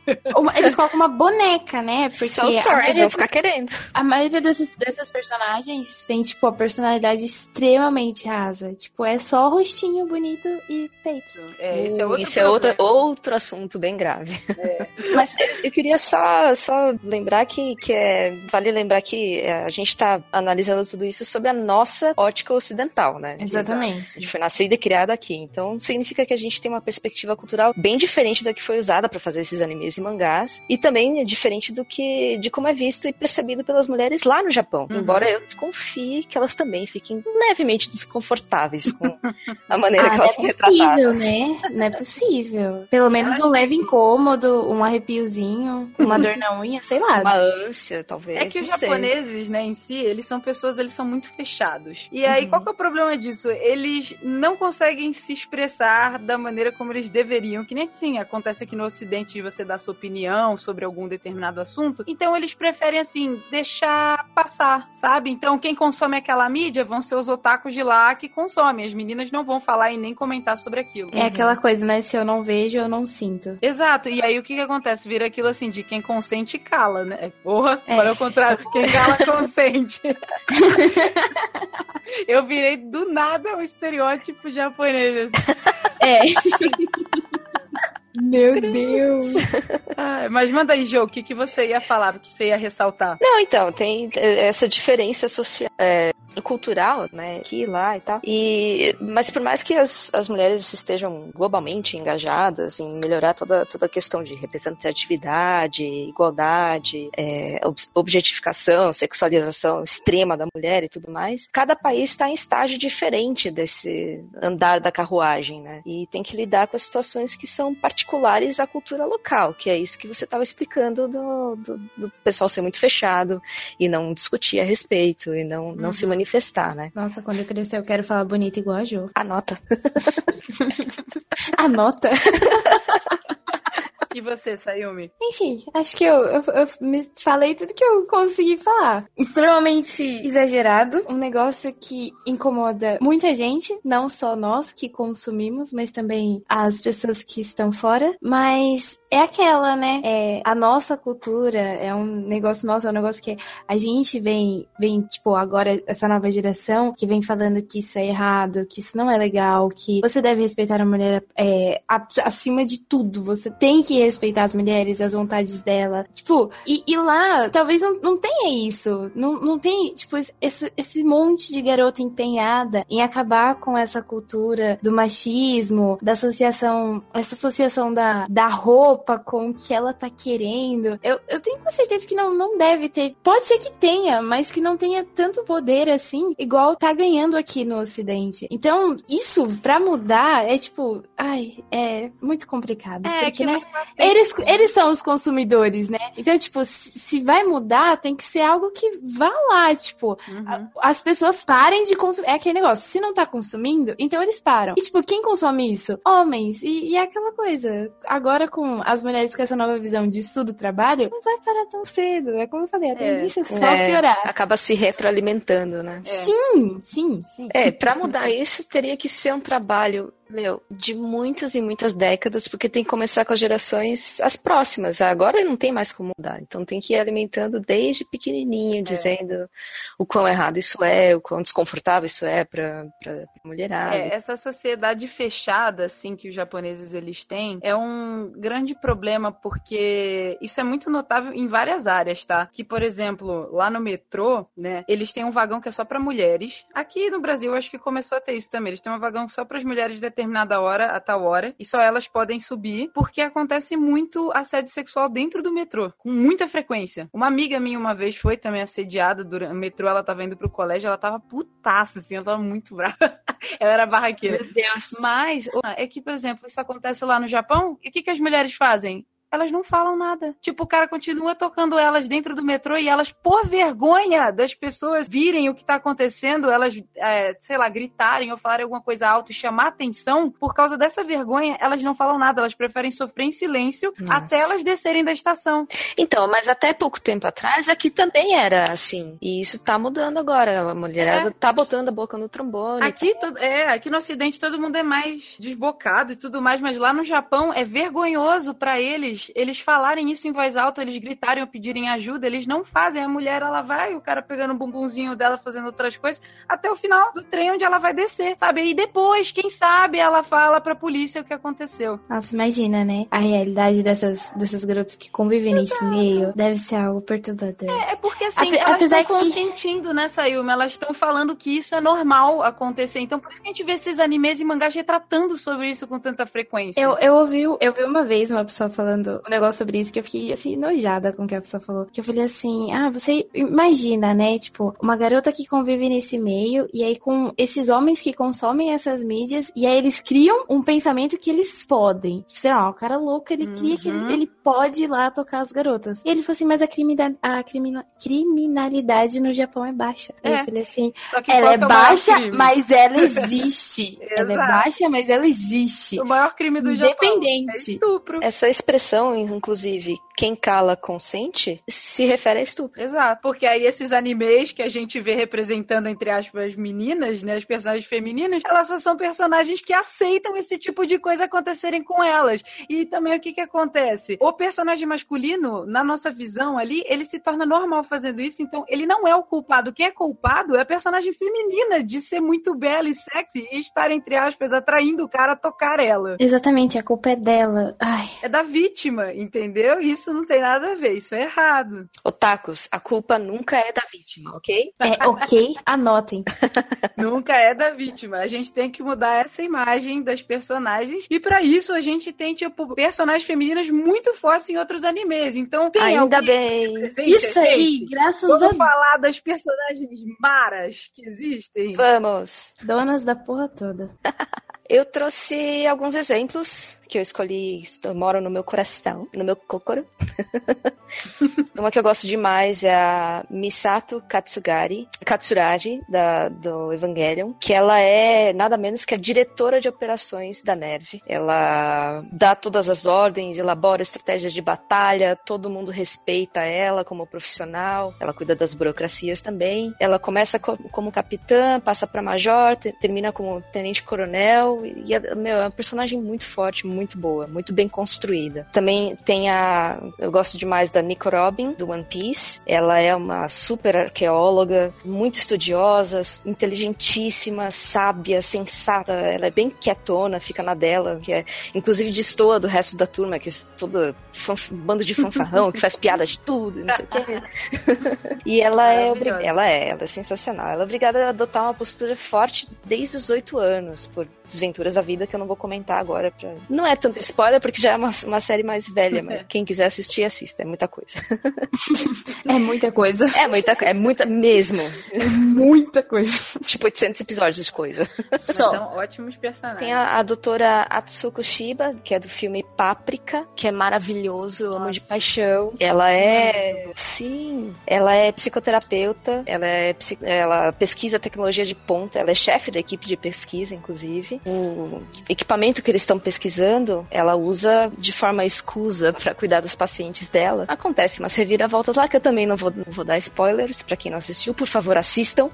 Eles colocam uma boneca, né? Porque So a sorry, maioria, vou ficar querendo. a maioria desses, dessas personagens tem, tipo, a personalidade extremamente rasa. Tipo, é só rostinho bonito e peito. É, esse é outro Isso é outro, outro assunto bem grave. Mas eu, eu queria só, só lembrar que, que é, vale lembrar que é, a gente está analisando tudo isso sobre a nossa ótica ocidental, né? Exatamente. A gente foi nascida e criada aqui. Então, significa que a gente tem uma perspectiva cultural bem diferente da que foi usada para fazer esses animes e mangás. E também é diferente do que de, de como é visto e percebido pelas mulheres lá no Japão. Uhum. Embora eu desconfie que elas também fiquem levemente desconfortáveis com a maneira Ah, que não elas é são possível, retratadas. né? Não é possível. Pelo menos um leve incômodo, um arrepiozinho, uma dor na unha, sei lá. Uma ânsia, talvez. É que os não sei. japoneses, né, em si, eles são pessoas, eles são muito fechados. E aí, Uhum. qual que é o problema disso? Eles não conseguem se expressar da maneira como eles deveriam, que nem assim, acontece aqui no ocidente de você dar sua opinião sobre algum determinado assunto. Então, eles preferem, assim, deixar passar, sabe? Então, quem consome aquela mídia vão ser os otakus de lá que consomem. As meninas não vão falar e nem comentar sobre aquilo. É aquela coisa, né? Se eu não vejo, eu não sinto. Exato, e aí o que que acontece? Vira aquilo assim, de quem consente cala, né? Porra, É. agora é o contrário, quem cala consente. Eu virei do nada um estereótipo japonês. assim. É. Meu Deus. Ah, mas manda aí, Jô, o que, que você ia falar, o que você ia ressaltar? Não, então, tem essa diferença social, é, cultural, né, aqui e lá e tal. E, mas por mais que as, as mulheres estejam globalmente engajadas em melhorar toda, toda a questão de representatividade, igualdade, é, ob- objetificação, sexualização extrema da mulher e tudo mais, cada país está em estágio diferente desse andar da carruagem, né? E tem que lidar com as situações que são particulares à cultura local, que é isso que você estava explicando do, do, do pessoal ser muito fechado e não discutir a respeito e não, não se manifestar, né? Nossa, quando eu crescer, eu quero falar bonito igual a Jo. Anota. Anota. E você, Sayumi? Enfim, acho que eu, eu, eu me falei tudo que eu consegui falar. Extremamente exagerado. Um negócio que incomoda muita gente, não só nós que consumimos, mas também as pessoas que estão fora. Mas é aquela, né? É, a nossa cultura é um negócio nosso, é um negócio que a gente vem, vem, tipo, agora, essa nova geração, que vem falando que isso é errado, que isso não é legal, que você deve respeitar a mulher é, acima de tudo. Você tem que respeitar as mulheres, as vontades dela. Tipo, e, e lá, talvez não, não tenha isso. Não, não tem, tipo, esse, esse monte de garota empenhada em acabar com essa cultura do machismo, da associação, essa associação da, da roupa com o que ela tá querendo. Eu, eu tenho com certeza que não, não deve ter. Pode ser que tenha, mas que não tenha tanto poder assim, igual tá ganhando aqui no Ocidente. Então, isso, pra mudar, é tipo, ai, é muito complicado. É, porque, que né? não Eles, eles são os consumidores, né? Então, tipo, se, se vai mudar, tem que ser algo que vá lá, tipo, Uhum. a- as pessoas parem de consumir. É aquele negócio, se não tá consumindo, então eles param. E, tipo, quem consome isso? Homens. E, e é aquela coisa. Agora, com as mulheres com essa nova visão de estudo trabalho, não vai parar tão cedo. É como eu falei, a tendência é só É, piorar. Acaba se retroalimentando, né? Sim, sim, sim. É, pra mudar isso teria que ser um trabalho, meu, de muitas e muitas décadas, porque tem que começar com as gerações as próximas. Agora não tem mais como mudar. Então tem que ir alimentando desde pequenininho, dizendo o quão errado isso é, o quão desconfortável isso é pra, pra mulherada. É, essa sociedade fechada, assim, que os japoneses eles têm, é um grande problema, porque isso é muito notável em várias áreas, tá? Que, por exemplo, lá no metrô, né, eles têm um vagão que é só pra mulheres. Aqui no Brasil, acho que começou a ter isso também. Eles têm um vagão só pras mulheres de determinada hora a tal hora, e só elas podem subir, porque acontece muito assédio sexual dentro do metrô, com muita frequência. Uma amiga minha uma vez foi também assediada durante o metrô, ela tava indo pro colégio, ela tava putaça, assim, ela tava muito brava. ela era barraqueira. Meu Deus. Mas é que, por exemplo, isso acontece lá no Japão, e o que, que as mulheres fazem? Elas não falam nada. Tipo, o cara continua tocando elas dentro do metrô e elas, por vergonha das pessoas virem o que tá acontecendo, elas, é, sei lá, gritarem ou falarem alguma coisa alta e chamar atenção, por causa dessa vergonha, elas não falam nada. Elas preferem sofrer em silêncio Nossa. até elas descerem da estação. Então, mas até pouco tempo atrás aqui também era assim. E isso tá mudando agora. A mulherada tá botando a boca no trombone. Aqui, todo, é, aqui no Ocidente todo mundo é mais desbocado e tudo mais, mas lá no Japão é vergonhoso pra eles eles falarem isso em voz alta, eles gritarem ou pedirem ajuda, eles não fazem. A mulher, ela vai, o cara pegando o bumbumzinho dela, fazendo outras coisas, até o final do trem onde ela vai descer, sabe? E depois, quem sabe, ela fala pra polícia o que aconteceu. Nossa, imagina, né? A realidade dessas, dessas garotas que convivem nesse meio deve ser algo perturbador. É porque assim, Ape- elas apesar estão que- consentindo, né, Sayumi? Elas estão falando que isso é normal acontecer. Então, por isso que a gente vê esses animes e mangás retratando sobre isso com tanta frequência. Eu, eu, ouvi, eu vi uma vez uma pessoa falando falando um negócio sobre isso que eu fiquei assim, nojada com o que a pessoa falou. Que eu falei assim: ah, você imagina, né? Tipo, uma garota que convive nesse meio, e aí com esses homens que consomem essas mídias, e aí eles criam um pensamento que eles podem. Tipo, sei lá, o cara louco, ele cria que ele, ele pode ir lá tocar as garotas. E ele falou assim: mas a, crimina, a crimina, criminalidade no Japão é baixa. Aí É. eu falei assim: ela é maior baixa, crime? mas ela existe. ela é baixa, mas ela existe. O maior crime do Japão é Independente. estupro. Essa expressão, inclusive, quem cala consente, se refere a estupro. Exato, porque aí esses animes que a gente vê representando, entre aspas, meninas, né, as personagens femininas, elas só são personagens que aceitam esse tipo de coisa acontecerem com elas. E também o que que acontece? O personagem masculino, na nossa visão ali, ele se torna normal fazendo isso, então ele não é o culpado. Quem é culpado é a personagem feminina de ser muito bela e sexy e estar, entre aspas, atraindo o cara a tocar ela. Exatamente, a culpa é dela. Ai. É da vítima, entendeu? Isso não tem nada a ver, isso é errado. Otakus, a culpa nunca é da vítima, ok? É ok, anotem. Nunca é da vítima. A gente tem que mudar essa imagem das personagens. E pra isso a gente tem, tipo, personagens femininas muito fortes em outros animes. Então tem Ainda bem. Isso a aí, gente. graças Vamos a falar das personagens maras que existem. Vamos. donas da porra toda. Eu trouxe alguns exemplos que eu escolhi, moram no meu coração, no meu kokoro. Uma que eu gosto demais é a Misato Katsugari, Katsuragi, da, do Evangelion, que ela é nada menos que a diretora de operações da NERV. Ela dá todas as ordens, elabora estratégias de batalha, todo mundo respeita ela como profissional, ela cuida das burocracias também. Ela começa co- como capitã, passa para major, te- termina como tenente coronel, e é, meu, é uma personagem muito forte, muito boa, muito bem construída. Também tem a. Eu gosto demais da Nico Robin, do One Piece. Ela é uma super arqueóloga, muito estudiosa, inteligentíssima, sábia, sensata. Ela é bem quietona, fica na dela, que é, inclusive destoa do resto da turma, que é todo fanf- bando de fanfarrão, que faz piada de tudo, e não sei o quê. e ela é, ela é, ela é sensacional. Ela é obrigada a adotar uma postura forte desde os oito anos, por desventuras da vida que eu não vou comentar agora. Pra... Não é tanto spoiler, porque já é uma, uma série mais velha, mas quem quiser assistir, assista. É muita coisa. É muita coisa. É muita, é muita mesmo. É muita coisa. tipo 800 episódios de coisa. Só. São ótimos personagens. Tem a, a doutora Atsuko Shiba, que é do filme Páprica, que é maravilhoso, eu amo Nossa. de paixão. Ela é. Sim. Ela é psicoterapeuta, ela, é, ela pesquisa tecnologia de ponta, ela é chefe da equipe de pesquisa, inclusive. O equipamento que eles estão pesquisando, ela usa de forma escusa para cuidar dos pacientes dela. Acontece umas reviravoltas lá que eu também não vou, não vou dar spoilers pra quem não assistiu, por favor, assistam.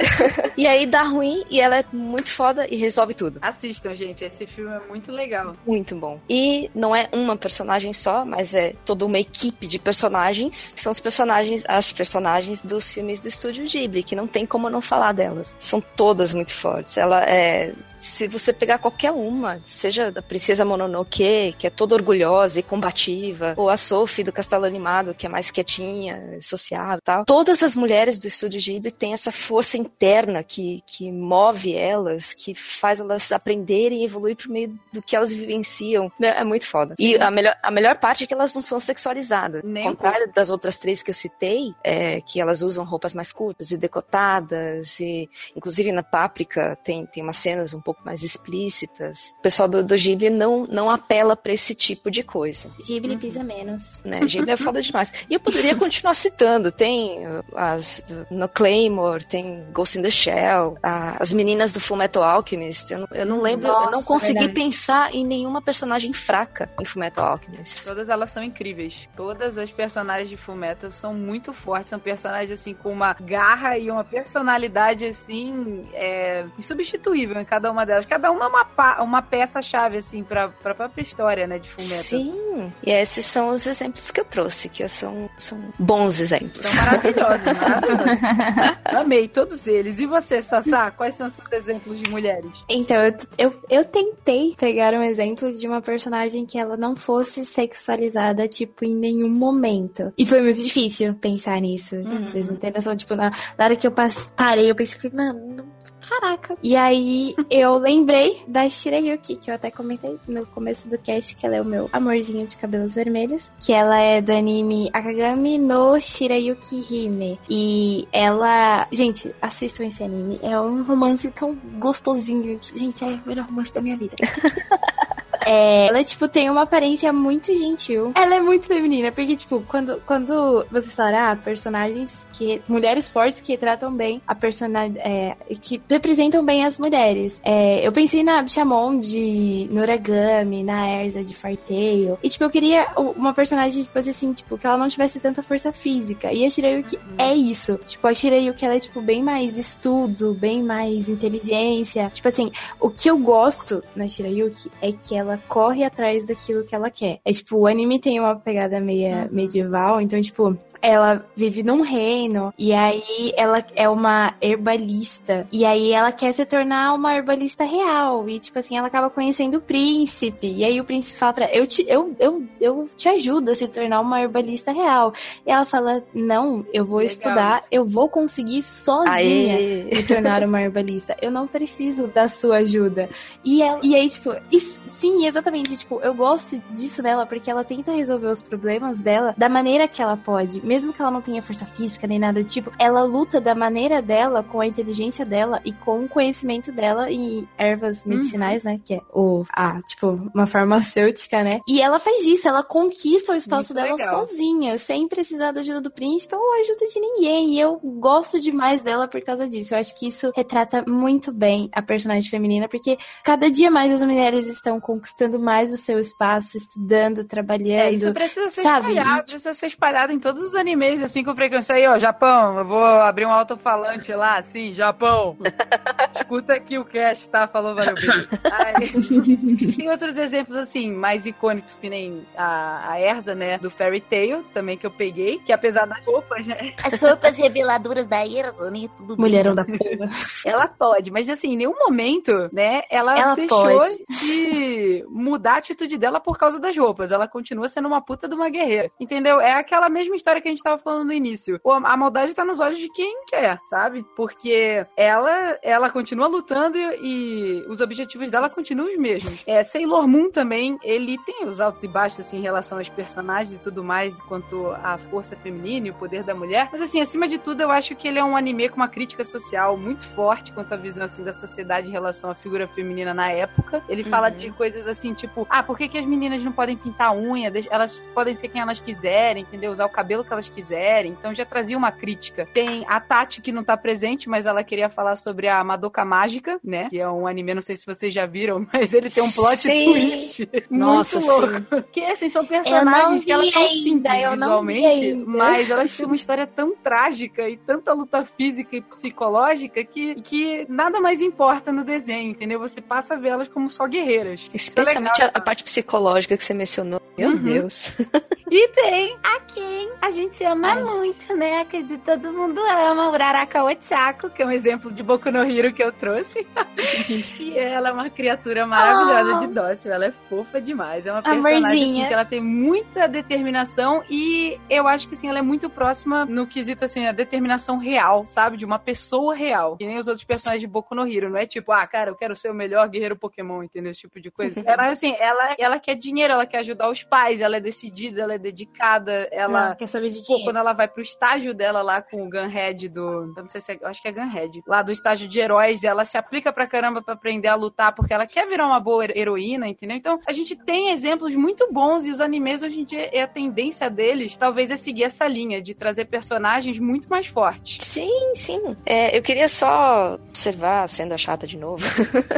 e aí dá ruim e ela é muito foda e resolve tudo. Assistam, gente. Esse filme é muito legal. Muito bom. E não é uma personagem só, mas é toda uma equipe de personagens, que são os personagens, as personagens dos filmes do estúdio Ghibli, que não tem como não falar delas. São todas muito fortes. Ela é, se você pegar qualquer uma, seja da Princesa Mononoke, que é toda orgulhosa e combativa, ou a Sophie do Castelo Animado, que é mais quietinha, sociável e tal. Todas as mulheres do estúdio Ghibli têm essa força interna que, que move elas, que faz elas aprenderem e evoluir por meio do que elas vivenciam. É é muito foda. E a melhor, a melhor parte é que elas não são sexualizadas. Nem Ao contrário das outras três que eu citei, é, que elas usam roupas mais curtas e decotadas, e inclusive na Páprica tem, tem umas cenas um pouco mais explícitas. O pessoal do, do Ghibli não, não apela pra esse tipo de coisa. Ghibli pisa menos. Né? Ghibli é foda demais. E eu poderia continuar citando. Tem uh, as uh, no Claymore, tem Ghost in the Shell, a- as meninas do Fullmetal Alchemist. Eu não, eu não lembro, eu não Nossa, consegui verdade. pensar em nenhuma personagem fraca em Fullmetal Alchemist. Todas elas são incríveis. Todas as personagens de Fullmetal são muito fortes. São personagens, assim, com uma garra e uma personalidade, assim, é, insubstituível em cada uma delas. Cada uma é uma, uma peça-chave, assim, pra, pra própria história, né, de Fullmetal. Sim, e esses são os exemplos que eu trouxe, que são, são bons exemplos. São maravilhosos, maravilhosos. Amei todos eles. E você, Sassá? Quais são os seus exemplos de mulheres? Então, eu, eu, eu tentei pegar um exemplo de uma personagem que ela não fosse sexualizada, tipo, em nenhum momento. E foi muito difícil pensar nisso. Vocês não têm noção, tipo, na, na hora que eu parei, eu pensei, falei, mano, não caraca. E aí eu lembrei da Shirayuki, que eu até comentei no começo do cast, que ela é o meu amorzinho de cabelos vermelhos, que ela é do anime Akagami no Shirayuki Hime. E ela, gente, assistam esse anime, é um romance tão gostosinho, que, gente, é o melhor romance da minha vida. É, ela, tipo, tem uma aparência muito gentil. Ela é muito feminina, porque, tipo, quando, quando você fala, ah, personagens que. mulheres fortes que tratam bem a personalidade. É, que representam bem as mulheres. É, eu pensei na Bishamon de Noragami, na Erza de Fartail. E, tipo, eu queria uma personagem que fosse assim, tipo, que ela não tivesse tanta força física. E a Shirayuki uhum. é isso. Tipo, a Shirayuki, ela é, tipo, bem mais estudo, bem mais inteligência. Tipo assim, o que eu gosto na Shirayuki é que ela ela corre atrás daquilo que ela quer. É tipo, o anime tem uma pegada meia uhum. medieval, então, tipo, ela vive num reino e aí ela é uma herbalista e aí ela quer se tornar uma herbalista real e tipo assim ela acaba conhecendo o príncipe e aí o príncipe fala para eu te eu, eu, eu te ajudo a se tornar uma herbalista real e ela fala não eu vou Legal. estudar eu vou conseguir sozinha Aê. me tornar uma herbalista eu não preciso da sua ajuda e ela, e aí tipo e, sim exatamente tipo eu gosto disso dela porque ela tenta resolver os problemas dela da maneira que ela pode mesmo que ela não tenha força física nem nada do tipo, ela luta da maneira dela, com a inteligência dela e com o conhecimento dela em ervas uhum. medicinais, uhum. né? Que é o, a, tipo, uma farmacêutica, né? E ela faz isso, ela conquista o espaço Muito dela legal. sozinha, sem precisar da ajuda do príncipe ou ajuda de ninguém. E eu gosto demais dela por causa disso. Eu acho que isso retrata muito bem a personagem feminina, porque cada dia mais as mulheres estão conquistando mais o seu espaço, estudando, trabalhando. É, isso precisa ser sabe? espalhado, precisa ser espalhado em todos os animes, assim, com frequência. Aí, ó, Japão, eu vou abrir um alto-falante lá, assim, Japão. Escuta aqui o cast, tá? Falou, valeu. Tem outros exemplos, assim, mais icônicos, que nem a, a Erza, né, do Fairy Tail, também, que eu peguei, que apesar das roupas, né? As roupas reveladoras da Erza, né, tudo Mulherão da porra. Ela pode, mas, assim, em nenhum momento, né, ela, ela deixou pode. de mudar a atitude dela por causa das roupas. Ela continua sendo uma puta de uma guerreira, entendeu? É aquela mesma história que a gente tava falando no início. A maldade tá nos olhos de quem quer, sabe? Porque ela, ela continua lutando e, e os objetivos dela continuam os mesmos. É, Sailor Moon também, ele tem os altos e baixos, assim, em relação aos personagens e tudo mais, quanto à força feminina e o poder da mulher. Mas, assim, acima de tudo, eu acho que ele é um anime com uma crítica social muito forte quanto à visão, assim, da sociedade em relação à figura feminina na época. Ele uhum. fala de coisas assim, tipo, ah, por que, que as meninas não podem pintar unha? Elas podem ser quem elas quiserem, entendeu? Usar o cabelo que elas quiserem. Então já trazia uma crítica. Tem a Tati, que não tá presente, mas ela queria falar sobre a Madoka Mágica, né? Que é um anime, não sei se vocês já viram, mas ele tem um plot sim. twist. Nossa, muito louco. Sim. Que assim, são personagens que elas são simples visualmente, mas elas têm uma história tão trágica e tanta luta física e psicológica que, que nada mais importa no desenho, entendeu? Você passa a vê-las como só guerreiras. Especialmente a, a, parte psicológica que você mencionou. Meu uhum. Deus. E tem a quem a gente ama Ai. muito, né? Acredito todo mundo ama, o Uraraka Ochako, que é um exemplo de Boku no Hiro que eu trouxe. e ela é uma criatura maravilhosa oh. de dócil, ela é fofa demais. É uma personagem assim, que ela tem muita determinação e eu acho que assim, ela é muito próxima no quesito assim, a determinação real, sabe? De uma pessoa real. Que nem os outros personagens de Boku no Hiro, não é tipo, ah, cara, eu quero ser o melhor guerreiro Pokémon, entendeu? Esse tipo de coisa. é, mas assim, ela, ela quer dinheiro, ela quer ajudar os pais, ela é decidida, ela é dedicada, ela. quer saber de quem? Quando ela vai pro estágio dela lá com o Gunhead do. Eu não sei se é. Acho que é Gunhead. Lá do estágio de heróis, ela se aplica pra caramba pra aprender a lutar, porque ela quer virar uma boa heroína, entendeu? Então, a gente tem exemplos muito bons e os animes hoje em dia é a tendência deles, talvez, é seguir essa linha de trazer personagens muito mais fortes. Sim, sim. É, eu queria só observar, sendo a chata de novo,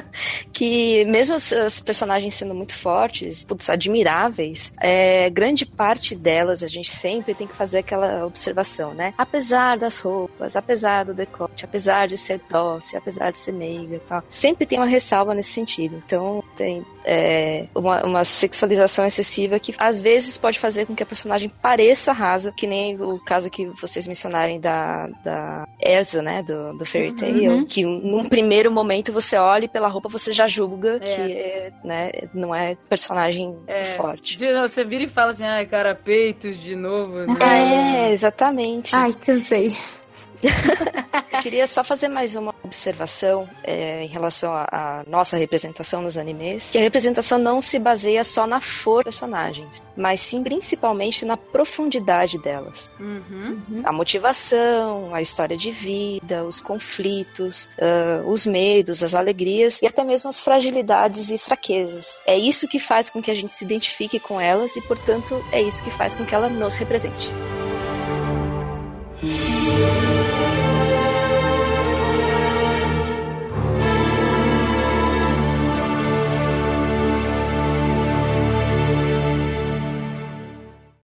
que mesmo os personagens sendo muito fortes, putz, admiráveis, é, grande parte delas a gente sempre tem que fazer aquela observação, né? Apesar das roupas, apesar do decote, apesar de ser doce, apesar de ser meiga e tal, sempre tem uma ressalva nesse sentido. Então, tem é, uma, uma, sexualização excessiva que às vezes pode fazer com que a personagem pareça rasa, que nem o caso que vocês mencionarem da, da Erza, né, do, do Fairy Tail, uhum. que num primeiro momento você olha e pela roupa você já julga é. que né, não é personagem é. forte. Você vira e fala assim, ai, cara, peitos de novo. Né? É, exatamente. Ai, cansei. Eu queria só fazer mais uma observação é, em relação à nossa representação nos animes, que a representação não se baseia só na força dos personagens, mas sim principalmente na profundidade delas. Uhum. A motivação, a história de vida, os conflitos, uh, os medos, as alegrias e até mesmo as fragilidades e fraquezas. É isso que faz com que a gente se identifique com elas e, portanto, é isso que faz com que ela nos represente.